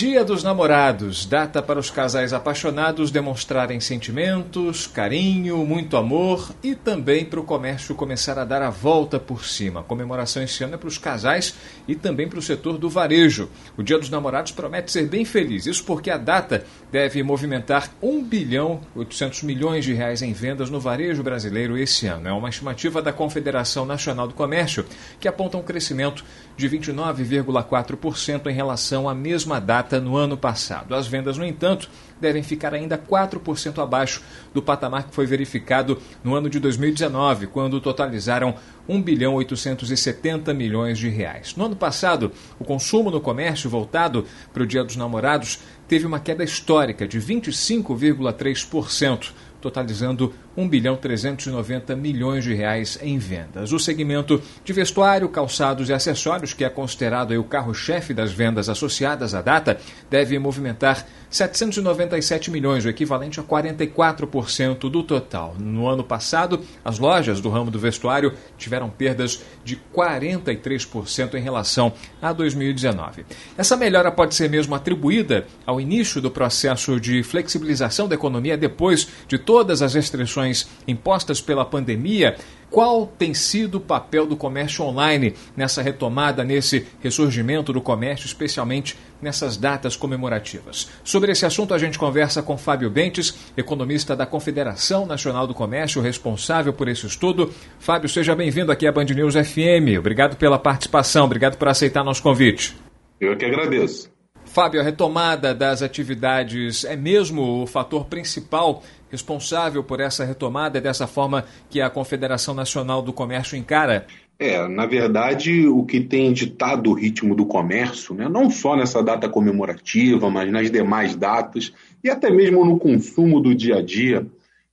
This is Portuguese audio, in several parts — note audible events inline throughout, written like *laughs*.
Dia dos Namorados, data para os casais apaixonados demonstrarem sentimentos, carinho, muito amor e também para o comércio começar a dar a volta por cima. A comemoração esse ano é para os casais e também para o setor do varejo. O Dia dos Namorados promete ser bem feliz, isso porque a data deve movimentar 1 bilhão 800 milhões de reais em vendas no varejo brasileiro esse ano. É uma estimativa da Confederação Nacional do Comércio que aponta um crescimento de 29,4% em relação à mesma data no ano passado. As vendas, no entanto, devem ficar ainda 4% abaixo do patamar que foi verificado no ano de 2019, quando totalizaram 1 bilhão 870 milhões de reais. No ano passado, o consumo no comércio voltado para o Dia dos Namorados teve uma queda histórica de 25,3% totalizando 1 bilhão 390 milhões de reais em vendas. O segmento de vestuário, calçados e acessórios, que é considerado o carro-chefe das vendas associadas à data, deve movimentar 797 milhões, o equivalente a 44% do total. No ano passado, as lojas do ramo do vestuário tiveram perdas de 43% em relação a 2019. Essa melhora pode ser mesmo atribuída ao início do processo de flexibilização da economia depois de todas as restrições impostas pela pandemia qual tem sido o papel do comércio online nessa retomada, nesse ressurgimento do comércio, especialmente nessas datas comemorativas? Sobre esse assunto, a gente conversa com Fábio Bentes, economista da Confederação Nacional do Comércio, responsável por esse estudo. Fábio, seja bem-vindo aqui à Band News FM. Obrigado pela participação, obrigado por aceitar nosso convite. Eu que agradeço. Fábio, a retomada das atividades é mesmo o fator principal responsável por essa retomada dessa forma que a Confederação Nacional do Comércio encara? É, na verdade, o que tem ditado o ritmo do comércio, né, não só nessa data comemorativa, mas nas demais datas, e até mesmo no consumo do dia a dia,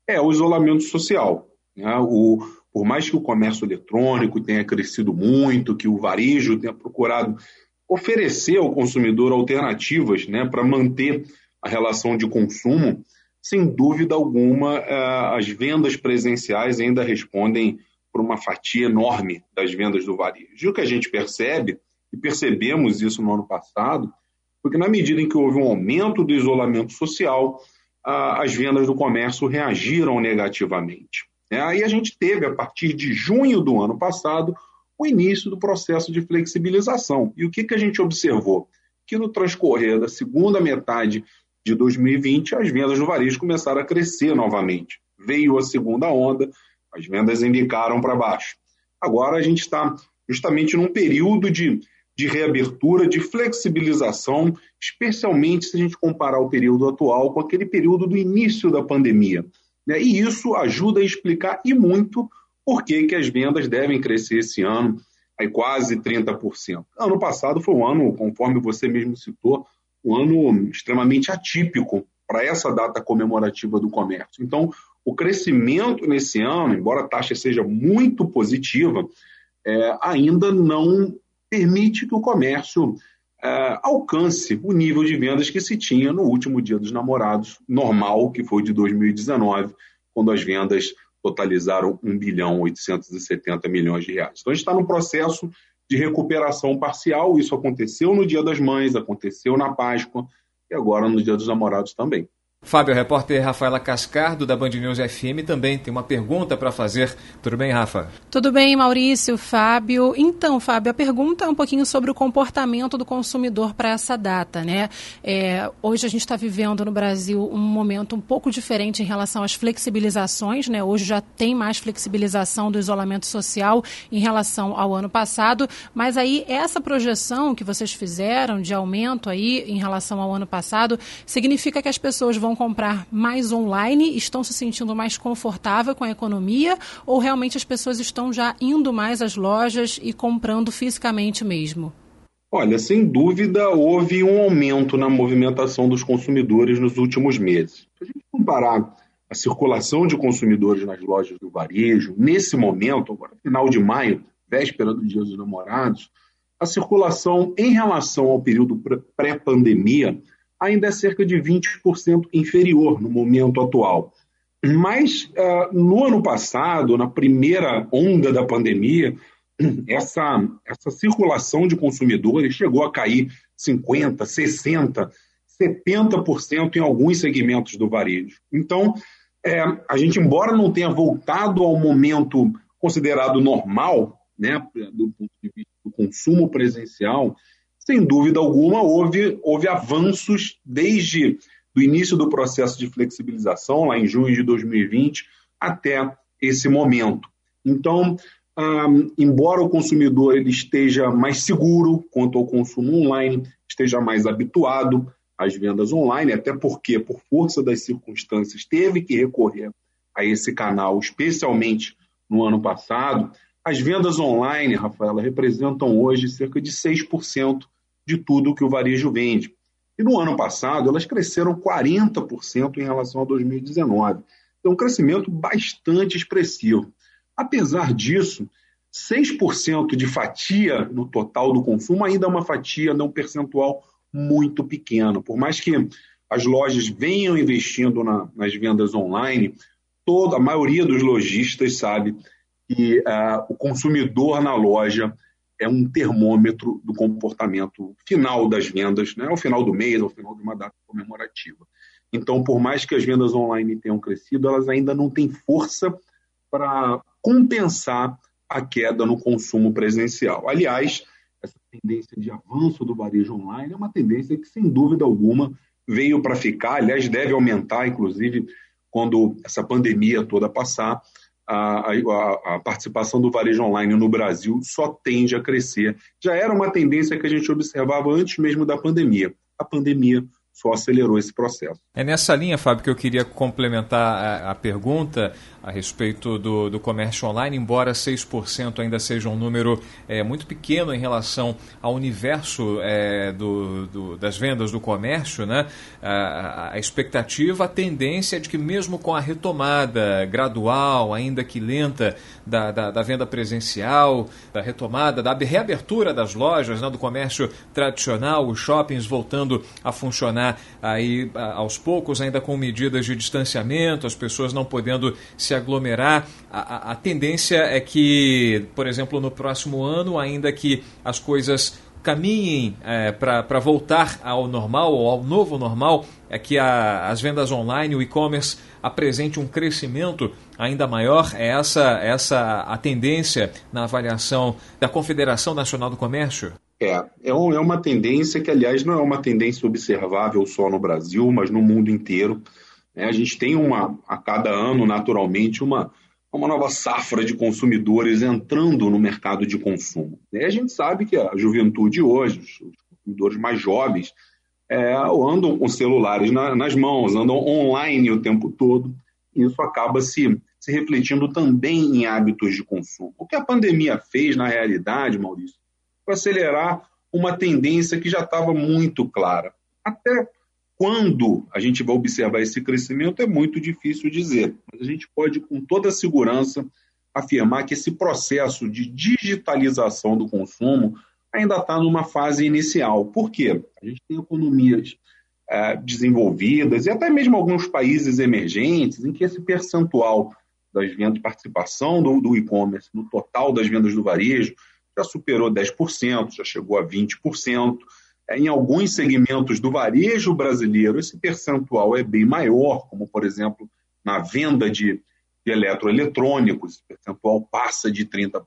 é o isolamento social. Né? O, por mais que o comércio eletrônico tenha crescido muito, que o varejo tenha procurado oferecer ao consumidor alternativas né, para manter a relação de consumo, sem dúvida alguma, eh, as vendas presenciais ainda respondem por uma fatia enorme das vendas do varejo. E o que a gente percebe, e percebemos isso no ano passado, porque na medida em que houve um aumento do isolamento social, as vendas do comércio reagiram negativamente. É, aí a gente teve, a partir de junho do ano passado, o início do processo de flexibilização. E o que, que a gente observou? Que no transcorrer da segunda metade de 2020, as vendas no varejo começaram a crescer novamente. Veio a segunda onda, as vendas indicaram para baixo. Agora a gente está justamente num período de, de reabertura, de flexibilização, especialmente se a gente comparar o período atual com aquele período do início da pandemia. Né? E isso ajuda a explicar e muito por que, que as vendas devem crescer esse ano, aí quase 30%. Ano passado foi um ano, conforme você mesmo citou, um ano extremamente atípico para essa data comemorativa do comércio. Então, o crescimento nesse ano, embora a taxa seja muito positiva, é, ainda não permite que o comércio é, alcance o nível de vendas que se tinha no último Dia dos Namorados, normal, que foi de 2019, quando as vendas totalizaram 1 bilhão 870 milhões de reais. Então a gente está num processo de recuperação parcial, isso aconteceu no Dia das Mães, aconteceu na Páscoa e agora no Dia dos Namorados também. Fábio, repórter Rafaela Cascardo, da Band News FM, também tem uma pergunta para fazer. Tudo bem, Rafa? Tudo bem, Maurício, Fábio. Então, Fábio, a pergunta é um pouquinho sobre o comportamento do consumidor para essa data, né? É, hoje a gente está vivendo no Brasil um momento um pouco diferente em relação às flexibilizações, né? Hoje já tem mais flexibilização do isolamento social em relação ao ano passado, mas aí essa projeção que vocês fizeram de aumento aí em relação ao ano passado significa que as pessoas vão comprar mais online, estão se sentindo mais confortável com a economia ou realmente as pessoas estão já indo mais às lojas e comprando fisicamente mesmo? Olha, sem dúvida houve um aumento na movimentação dos consumidores nos últimos meses. Se a gente comparar a circulação de consumidores nas lojas do varejo, nesse momento, agora final de maio, véspera do Dia dos Namorados, a circulação em relação ao período pré-pandemia ainda é cerca de 20% inferior no momento atual. Mas uh, no ano passado, na primeira onda da pandemia, *clears throat* essa, essa circulação de consumidores chegou a cair 50%, 60%, 70% em alguns segmentos do varejo. Então, é, a gente, embora não tenha voltado ao momento considerado normal, né, do ponto de vista do consumo presencial, sem dúvida alguma houve, houve avanços desde o início do processo de flexibilização, lá em junho de 2020, até esse momento. Então, um, embora o consumidor ele esteja mais seguro quanto ao consumo online, esteja mais habituado às vendas online, até porque, por força das circunstâncias, teve que recorrer a esse canal, especialmente no ano passado, as vendas online, Rafaela, representam hoje cerca de 6% de tudo que o varejo vende. E no ano passado, elas cresceram 40% em relação a 2019. Então, um crescimento bastante expressivo. Apesar disso, 6% de fatia no total do consumo ainda é uma fatia, não percentual muito pequeno. Por mais que as lojas venham investindo na, nas vendas online, toda a maioria dos lojistas sabe que uh, o consumidor na loja é um termômetro do comportamento final das vendas, né, ao final do mês, ao final de uma data comemorativa. Então, por mais que as vendas online tenham crescido, elas ainda não têm força para compensar a queda no consumo presencial. Aliás, essa tendência de avanço do varejo online é uma tendência que, sem dúvida alguma, veio para ficar, aliás, deve aumentar, inclusive, quando essa pandemia toda passar. A, a, participação do varejo online no Brasil só tende a crescer. Já era uma tendência que a gente observava antes mesmo da pandemia. A pandemia só acelerou esse processo. É nessa linha, Fábio, que eu queria complementar a, a pergunta a respeito do, do comércio online, embora 6% ainda seja um número é, muito pequeno em relação ao universo é, do, do, das vendas do comércio, né? A, a, expectativa, a tendência é de que mesmo com a retomada gradual, ainda que lenta, da, da, da venda presencial, da retomada, da reabertura das lojas, né, do comércio tradicional, os shoppings voltando a funcionar aí aos poucos, ainda com medidas de distanciamento, as pessoas não podendo se aglomerar. A, a, a tendência é que, por exemplo, no próximo ano, ainda que as coisas caminhem é, para voltar ao normal ou ao novo normal, é que a, as vendas online, o e-commerce apresente um crescimento ainda maior. É essa, essa a tendência na avaliação da Confederação Nacional do Comércio? É, é, é uma tendência que, aliás, não é uma tendência observável só no Brasil, mas no mundo inteiro. É, a gente tem uma, a cada ano, naturalmente, uma, uma nova safra de consumidores entrando no mercado de consumo. E a gente sabe que a juventude hoje, os consumidores mais jovens, é, andam com celulares na, nas mãos, andam online o tempo todo, e isso acaba se, se refletindo também em hábitos de consumo. O que a pandemia fez, na realidade, Maurício, foi acelerar uma tendência que já estava muito clara. Até quando a gente vai observar esse crescimento é muito difícil dizer, mas a gente pode, com toda segurança, afirmar que esse processo de digitalização do consumo ainda está numa fase inicial. Por quê? A gente tem economias é, desenvolvidas e até mesmo alguns países emergentes em que esse percentual das vendas, participação do, do e-commerce no total das vendas do varejo já superou 10%, já chegou a 20%. É, em alguns segmentos do varejo brasileiro, esse percentual é bem maior, como, por exemplo, na venda de, de eletroeletrônicos, esse percentual passa de 30%.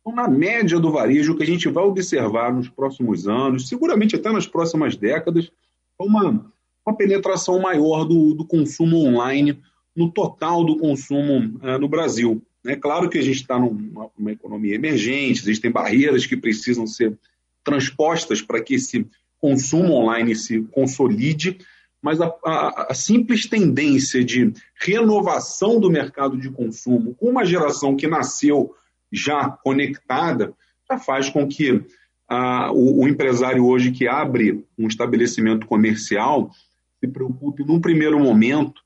Então, na média do varejo, o que a gente vai observar nos próximos anos, seguramente até nas próximas décadas, é uma, uma penetração maior do, do consumo online no total do consumo uh, no Brasil. É claro que a gente está numa, numa economia emergente, existem barreiras que precisam ser transpostas para que esse consumo online se consolide, mas a, a, a, simples tendência de renovação do mercado de consumo com uma geração que nasceu já conectada já faz com que a, o, o, empresário hoje que abre um estabelecimento comercial se preocupe num primeiro momento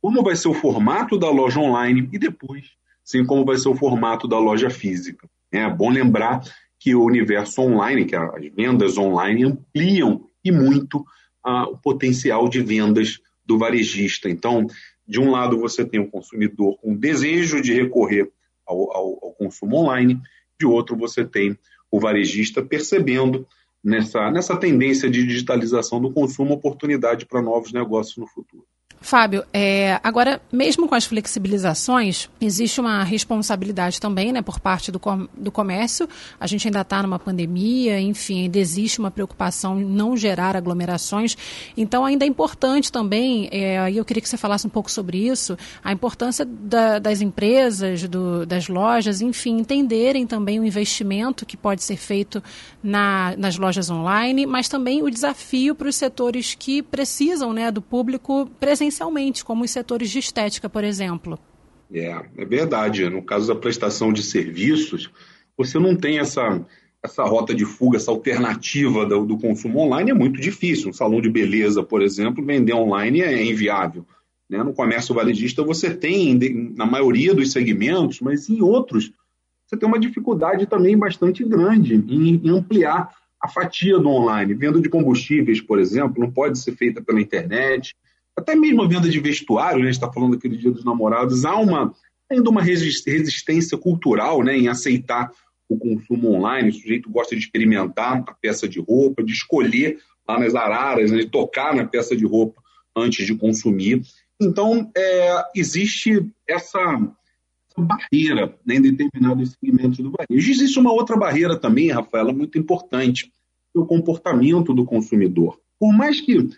como vai ser o formato da loja online e depois sim como vai ser o formato da loja física. É bom lembrar que o universo online, que as vendas online ampliam e muito o potencial de vendas do varejista. Então, de um lado, você tem o consumidor com desejo de recorrer ao, ao, ao consumo online, de outro, você tem o varejista percebendo nessa, nessa tendência de digitalização do consumo oportunidade para novos negócios no futuro. Fábio, é, agora, mesmo com as flexibilizações, existe uma responsabilidade também né, por parte do, com, do comércio. A gente ainda está numa pandemia, enfim, ainda existe uma preocupação em não gerar aglomerações. Então, ainda é importante também, é, eu queria que você falasse um pouco sobre isso, a importância da, das empresas, do, das lojas, enfim, entenderem também o investimento que pode ser feito na, nas lojas online, mas também o desafio para os setores que precisam né, do público presencial presencialmente, como os setores de estética, por exemplo. É, é verdade. No caso da prestação de serviços, você não tem essa, essa rota de fuga, essa alternativa do, do, consumo online é muito difícil. Um salão de beleza, por exemplo, vender online é inviável. Né? No comércio varejista você tem, na maioria dos segmentos, mas em outros você tem uma dificuldade também bastante grande em, em ampliar a fatia do online. Venda de combustíveis, por exemplo, não pode ser feita pela internet até mesmo a venda de vestuário, né, a gente está falando daquele dia dos namorados, há uma, ainda uma resistência cultural né, em aceitar o consumo online. O sujeito gosta de experimentar a peça de roupa, de escolher lá nas araras, né, de tocar na peça de roupa antes de consumir. Então, é, existe essa, essa barreira né, em determinados segmentos do varejo. Existe uma outra barreira também, Rafaela, muito importante, é o comportamento do consumidor. Por mais que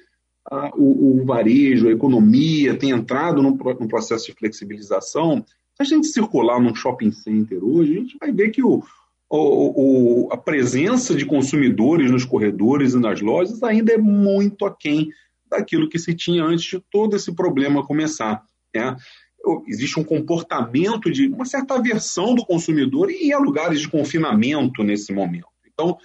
a, o, o, varejo, a economia tem entrado num, processo de flexibilização, se a gente circular num shopping center hoje, a gente vai ver que o, o, a presença de consumidores nos corredores e nas lojas ainda é muito aquém daquilo que se tinha antes de todo esse problema começar. Né? Existe um comportamento de uma certa aversão do consumidor e há lugares de confinamento nesse momento. Então,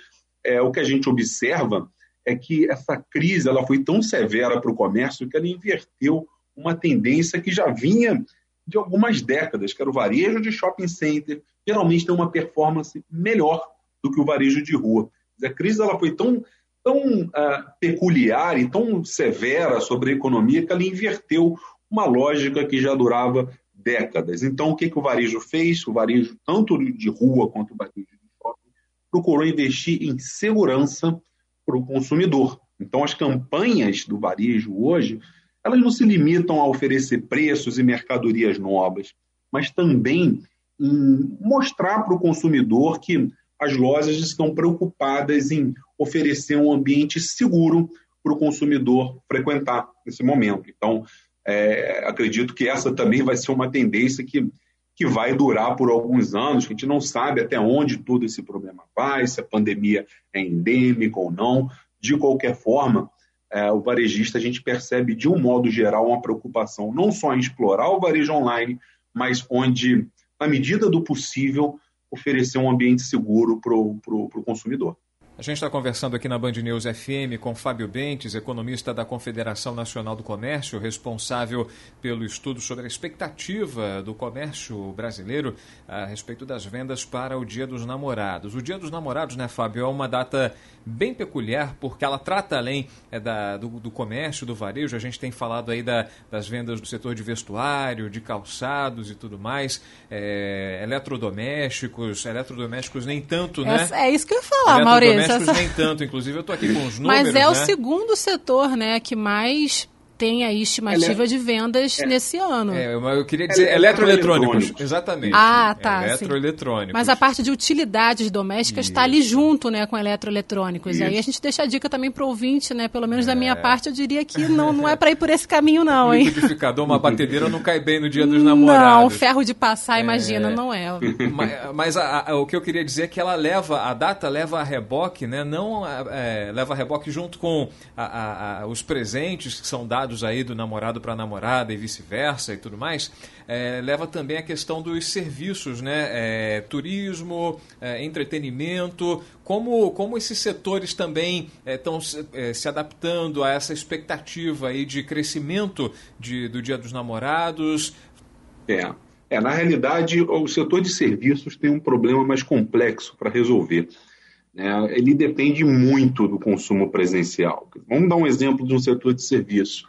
é, o que a gente observa é que essa crise ela foi tão severa para o comércio que ela inverteu uma tendência que já vinha de algumas décadas, que era o varejo de shopping center, geralmente tem uma performance melhor do que o varejo de rua. A crise ela foi tão, tão uh, peculiar e tão severa sobre a economia que ela inverteu uma lógica que já durava décadas. Então, o que, que o varejo fez? O varejo, tanto de rua quanto o varejo de shopping, procurou investir em segurança para o consumidor. Então, as campanhas do varejo hoje, elas não se limitam a oferecer preços e mercadorias novas, mas também em mostrar para o consumidor que as lojas estão preocupadas em oferecer um ambiente seguro para o consumidor frequentar nesse momento. Então, é, acredito que essa também vai ser uma tendência que que vai durar por alguns anos, que a gente não sabe até onde todo esse problema vai, se a pandemia é endêmica ou não. De qualquer forma, é, o varejista a gente percebe de um modo geral uma preocupação não só em explorar o varejo online, mas onde, na medida do possível, oferecer um ambiente seguro para o consumidor. A gente está conversando aqui na Band News FM com Fábio Bentes, economista da Confederação Nacional do Comércio, responsável pelo estudo sobre a expectativa do comércio brasileiro a respeito das vendas para o Dia dos Namorados. O Dia dos Namorados, né, Fábio, é uma data bem peculiar porque ela trata além é, da, do, do, comércio, do varejo. A gente tem falado aí da, das vendas do setor de vestuário, de calçados e tudo mais, é, eletrodomésticos, eletrodomésticos nem tanto, né? É, é isso que eu ia falar, Maurício essa... nem tanto, inclusive eu estou aqui com os números. *laughs* Mas é né? o segundo setor, né, que mais tem aí estimativa Ele... de vendas é. nesse ano. É, eu queria dizer eletroeletrônicos. Exatamente. Ah, tá. Eletroeletrônicos. Mas a parte de utilidades domésticas está ali junto né, com eletroeletrônicos. Isso. Aí a gente deixa a dica também para o ouvinte, né? Pelo menos é. da minha parte, eu diria que não, não é para ir por esse caminho, *laughs* não, hein? Um liquidificador, uma batedeira não cai bem no dia dos namorados. Não, ferro de passar, é. imagina, não é. *laughs* Mas, mas a, a, o que eu queria dizer é que ela leva, a data leva a reboque, né? Não é, leva a reboque junto com a, os presentes que são dados aí do namorado para namorada e vice-versa e tudo mais, é, leva também a questão dos serviços, né? É, turismo, é, entretenimento, como, como esses setores também estão é, é, se adaptando a essa expectativa aí de crescimento de, do Dia dos Namorados. É. É, na realidade, o setor de serviços tem um problema mais complexo para resolver. Né? Ele depende muito do consumo presencial. Vamos dar um exemplo de um setor de serviços.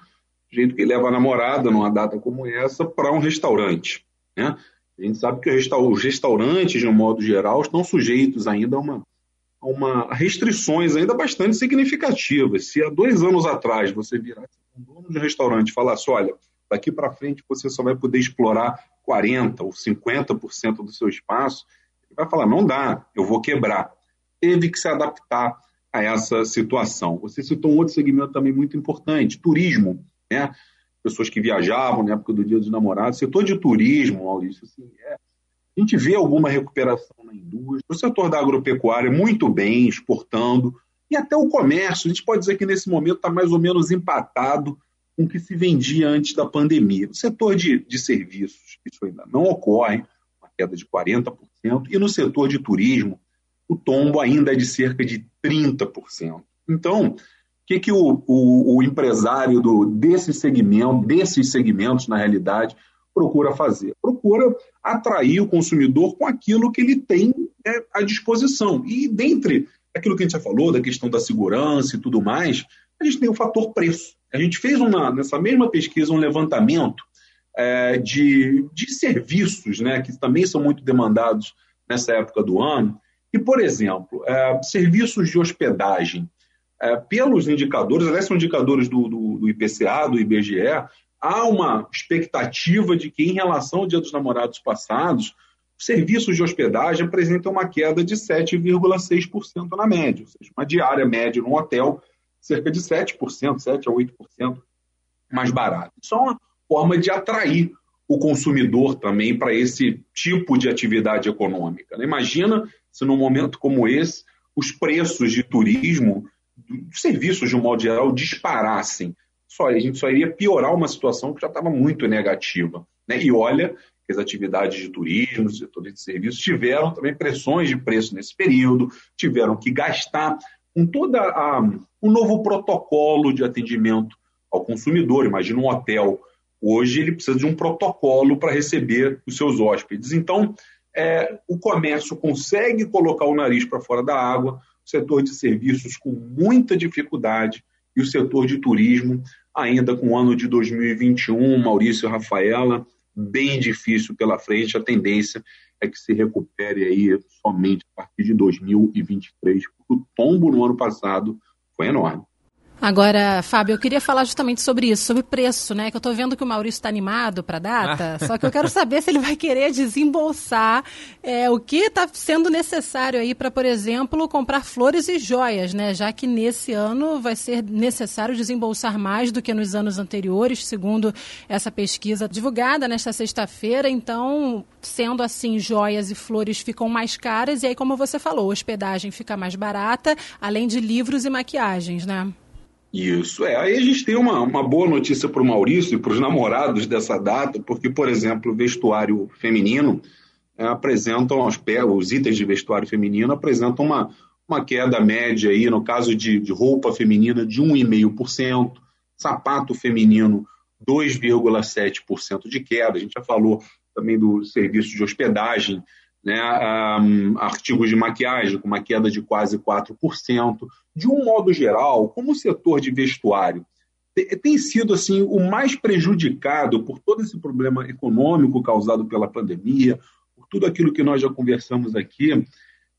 O jeito que leva a namorada numa data como essa para um restaurante. Né? A gente sabe que os restaurantes, de um modo geral, estão sujeitos ainda a uma, a uma restrições ainda bastante significativas. Se há dois anos atrás você virasse um dono de um restaurante e falasse, olha, daqui para frente você só vai poder explorar 40% ou 50% do seu espaço, ele vai falar, não dá, eu vou quebrar. Teve que se adaptar a essa situação. Você citou um outro segmento também muito importante, turismo. Né? pessoas que viajavam na época do Dia dos Namorados. Setor de turismo, Maurício, assim, é, a gente vê alguma recuperação na indústria. O setor da agropecuária muito bem, exportando. E até o comércio, a gente pode dizer que nesse momento está mais ou menos empatado com o que se vendia antes da pandemia. No setor de, de serviços, isso ainda não ocorre, uma queda de 40%. E no setor de turismo, o tombo ainda é de cerca de 30%. Então, que, que o, o, o empresário do, desse segmento, desses segmentos, na realidade, procura fazer? Procura atrair o consumidor com aquilo que ele tem né, à disposição. E dentre aquilo que a gente já falou, da questão da segurança e tudo mais, a gente tem o fator preço. A gente fez uma, nessa mesma pesquisa um levantamento é, de, de serviços, né, que também são muito demandados nessa época do ano. E, por exemplo, é, serviços de hospedagem é, pelos indicadores, aliás, são indicadores do, do, do, IPCA, do IBGE, há uma expectativa de que, em relação ao Dia dos Namorados passados, serviços de hospedagem apresentam uma queda de 7,6% na média, ou seja, uma diária média num hotel cerca de 7%, 7 a 8% mais barato. Isso é uma forma de atrair o consumidor também para esse tipo de atividade econômica. Né? Imagina se num momento como esse os preços de turismo dos serviços, de um modo geral, disparassem. Só, a gente só iria piorar uma situação que já estava muito negativa. Né? E olha que as atividades de turismo, setores de serviços, tiveram também pressões de preço nesse período, tiveram que gastar com todo o novo protocolo de atendimento ao consumidor. Imagina um hotel. Hoje ele precisa de um protocolo para receber os seus hóspedes. Então, é, o comércio consegue colocar o nariz para fora da água, o setor de serviços com muita dificuldade e o setor de turismo ainda com o ano de 2021, Maurício e Rafaela, bem difícil pela frente. A tendência é que se recupere aí somente a partir de 2023, porque o tombo no ano passado foi enorme. Agora, Fábio, eu queria falar justamente sobre isso, sobre preço, né? Que eu estou vendo que o Maurício está animado para a data, só que eu quero saber se ele vai querer desembolsar é, o que está sendo necessário aí para, por exemplo, comprar flores e joias, né? Já que nesse ano vai ser necessário desembolsar mais do que nos anos anteriores, segundo essa pesquisa divulgada nesta sexta-feira. Então, sendo assim, joias e flores ficam mais caras e aí, como você falou, hospedagem fica mais barata, além de livros e maquiagens, né? Isso, é. Aí a gente tem uma, uma boa notícia para o Maurício e para os namorados dessa data, porque, por exemplo, o vestuário feminino é, apresentam, os, os itens de vestuário feminino apresentam uma, uma queda média aí, no caso de, de roupa feminina, de 1,5%, sapato feminino, 2,7% de queda. A gente já falou também do serviço de hospedagem, né, um, artigos de maquiagem com uma queda de quase 4%. De um modo geral, como o setor de vestuário tem sido assim o mais prejudicado por todo esse problema econômico causado pela pandemia, por tudo aquilo que nós já conversamos aqui,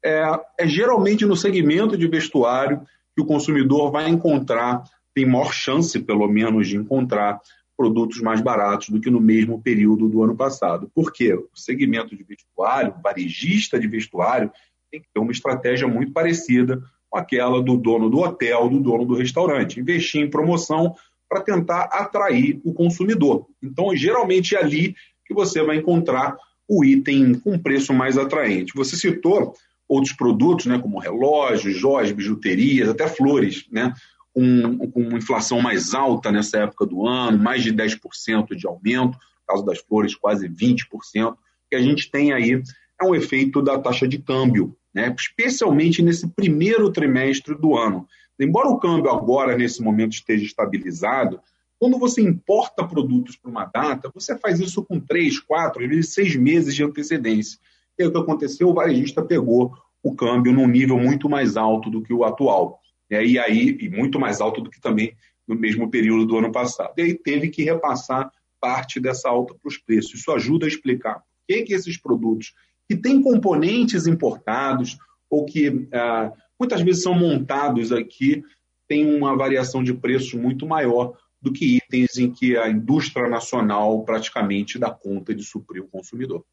é, é geralmente no segmento de vestuário que o consumidor vai encontrar, tem maior chance, pelo menos, de encontrar produtos mais baratos do que no mesmo período do ano passado. Por quê? O segmento de vestuário, varejista de vestuário, tem que ter uma estratégia muito parecida com aquela do dono do hotel, do dono do restaurante. Investir em promoção para tentar atrair o consumidor. Então, geralmente é ali que você vai encontrar o item com preço mais atraente. Você citou outros produtos, né, como relógios, joias, bijuterias, até flores, né? Com, com uma inflação mais alta nessa época do ano, mais de 10% de aumento, no caso das flores, quase 20%, que a gente tem aí é um efeito da taxa de câmbio, né? especialmente nesse primeiro trimestre do ano. Embora o câmbio agora, nesse momento, esteja estabilizado, Quando você importa produtos para uma data, você faz isso com três, quatro, às vezes seis meses de antecedência. E aí, o que aconteceu? O varejista pegou o câmbio num nível muito mais alto do que o atual. E aí, e muito mais alto do que também no mesmo período do ano passado. E aí teve que repassar parte dessa alta para os preços. Isso ajuda a explicar por que, que esses produtos que têm componentes importados ou que ah, muitas vezes são montados aqui têm uma variação de preços muito maior do que itens em que a indústria nacional praticamente dá conta de suprir o consumidor.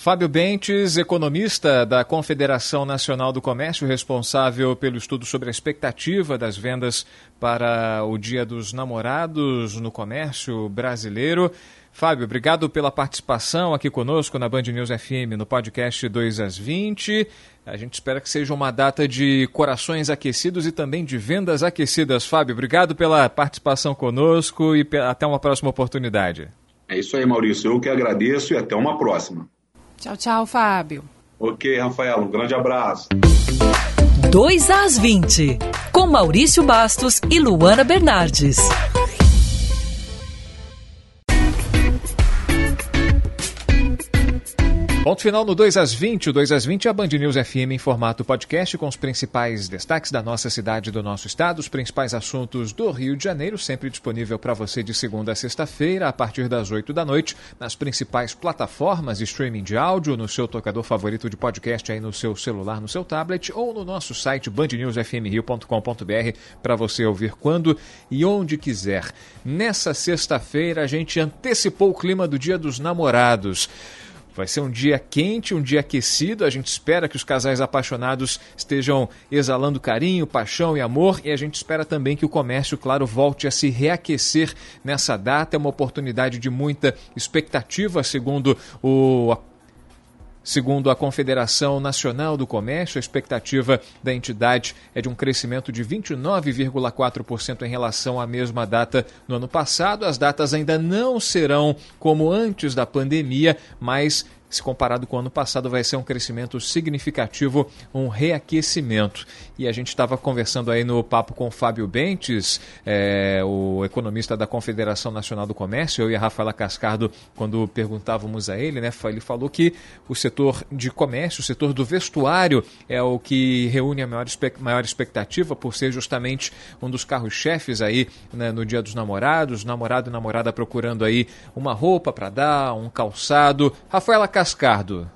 Fábio Bentes, economista da Confederação Nacional do Comércio, responsável pelo estudo sobre a expectativa das vendas para o Dia dos Namorados no comércio brasileiro. Fábio, obrigado pela participação aqui conosco na Band News FM no podcast 2 às 20. A gente espera que seja uma data de corações aquecidos e também de vendas aquecidas. Fábio, obrigado pela participação conosco e até uma próxima oportunidade. É isso aí, Maurício. Eu que agradeço e até uma próxima. Tchau, tchau, Fábio. Ok, Rafael, um grande abraço. 2 às 20, com Maurício Bastos e Luana Bernardes. Ponto final no 2 às 20. O 2 às 20 é a Band News FM em formato podcast com os principais destaques da nossa cidade e do nosso estado, os principais assuntos do Rio de Janeiro, sempre disponível para você de segunda a sexta-feira, a partir das 8 da noite, nas principais plataformas de streaming de áudio, no seu tocador favorito de podcast aí no seu celular, no seu tablet ou no nosso site bandnewsfmrio.com.br para você ouvir quando e onde quiser. Nessa sexta-feira a gente antecipou o clima do Dia dos Namorados. Vai ser um dia quente, um dia aquecido. A gente espera que os casais apaixonados estejam exalando carinho, paixão e amor. E a gente espera também que o comércio, claro, volte a se reaquecer nessa data. É uma oportunidade de muita expectativa, segundo o Segundo a Confederação Nacional do Comércio, a expectativa da entidade é de um crescimento de 29,4% em relação à mesma data no ano passado. As datas ainda não serão como antes da pandemia, mas se comparado com o ano passado, vai ser um crescimento significativo, um reaquecimento. E a gente estava conversando aí no papo com o Fábio Bentes, é, o economista da Confederação Nacional do Comércio, eu e a Rafaela Cascardo, quando perguntávamos a ele, né, ele falou que o setor de comércio, o setor do vestuário, é o que reúne a maior, maior expectativa, por ser justamente um dos carros-chefes aí né, no Dia dos Namorados, namorado e namorada procurando aí uma roupa para dar, um calçado. Rafaela Cascardo.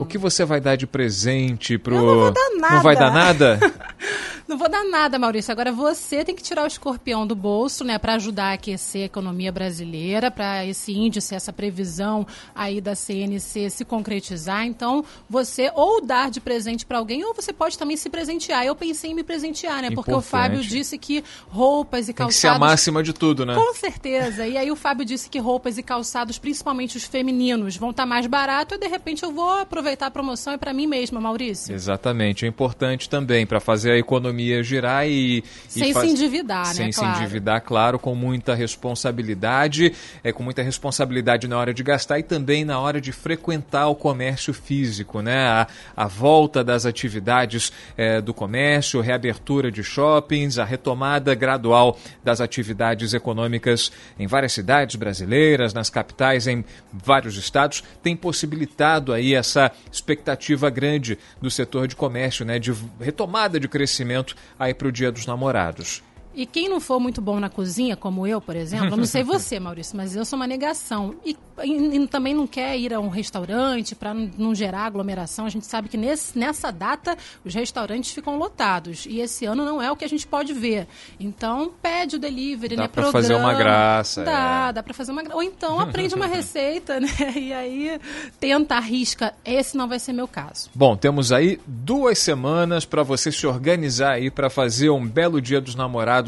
O que você vai dar de presente pro. Eu não vou dar nada. Não vai dar nada? *laughs* Não vou dar nada, Maurício. Agora você tem que tirar o escorpião do bolso, né, para ajudar a aquecer a economia brasileira, para esse índice, essa previsão aí da CNC se concretizar. Então, você ou dar de presente para alguém, ou você pode também se presentear. Eu pensei em me presentear, né, porque Importante. o Fábio disse que roupas e calçados. Tem que ser a máxima de tudo, né? Com certeza. E aí o Fábio disse que roupas e calçados, principalmente os femininos, vão estar tá mais barato e de repente eu vou aproveitar a promoção é para mim mesma, Maurício. Exatamente. É importante também para fazer a economia girar e. Sem e faz... se endividar, Sem né? se claro. endividar, claro, com muita responsabilidade, é, com muita responsabilidade na hora de gastar e também na hora de frequentar o comércio físico, né? A, a volta das atividades é, do comércio, reabertura de shoppings, a retomada gradual das atividades econômicas em várias cidades brasileiras, nas capitais, em vários estados, tem possibilitado aí essa expectativa grande do setor de comércio, né? De retomada de crescimento aí para o Dia dos Namorados. E quem não for muito bom na cozinha, como eu, por exemplo, eu não sei *laughs* você, Maurício, mas eu sou uma negação. E, e, e também não quer ir a um restaurante para não, não, gerar aglomeração. A gente sabe que nesse, nessa data os restaurantes ficam lotados. E esse ano não é o que a gente pode ver. Então, pede o delivery, dá né? Dá para fazer uma graça. Dá, é. dá para fazer uma graça. Ou então aprende uma *laughs* receita, né? *laughs* E aí tenta, arrisca. Esse não vai ser meu caso. Bom, temos aí duas semanas para você se organizar aí para fazer um belo dia dos namorados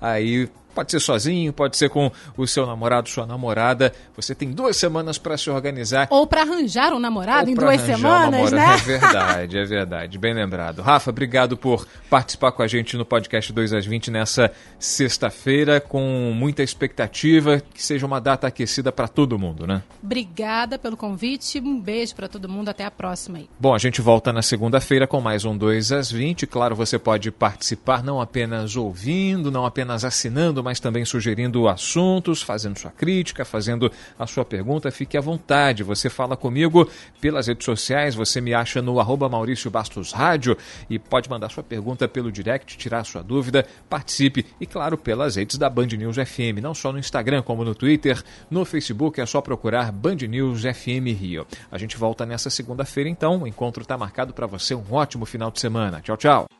aí Pode ser sozinho, pode ser com o seu namorado, sua namorada. Você tem duas semanas para se organizar. Ou para arranjar um namorado Ou em duas semanas, um né? É verdade, é verdade. Bem lembrado. Rafa, obrigado por participar com a gente no podcast 2 às 20 nessa sexta-feira, com muita expectativa que seja uma data aquecida para todo mundo, né? Obrigada pelo convite. Um beijo para todo mundo. Até a próxima aí. Bom, a gente volta na segunda-feira com mais um 2 às 20. Claro, você pode participar não apenas ouvindo, não apenas assinando mas também sugerindo assuntos, fazendo sua crítica, fazendo a sua pergunta. Fique à vontade. Você fala comigo pelas redes sociais, você me acha no arroba Maurício Bastos Rádio e pode mandar sua pergunta pelo direct, tirar sua dúvida, participe e, claro, pelas redes da Band News FM, não só no Instagram, como no Twitter, no Facebook, é só procurar Band News FM Rio. A gente volta nessa segunda-feira, então. O encontro está marcado para você. Um ótimo final de semana. Tchau, tchau.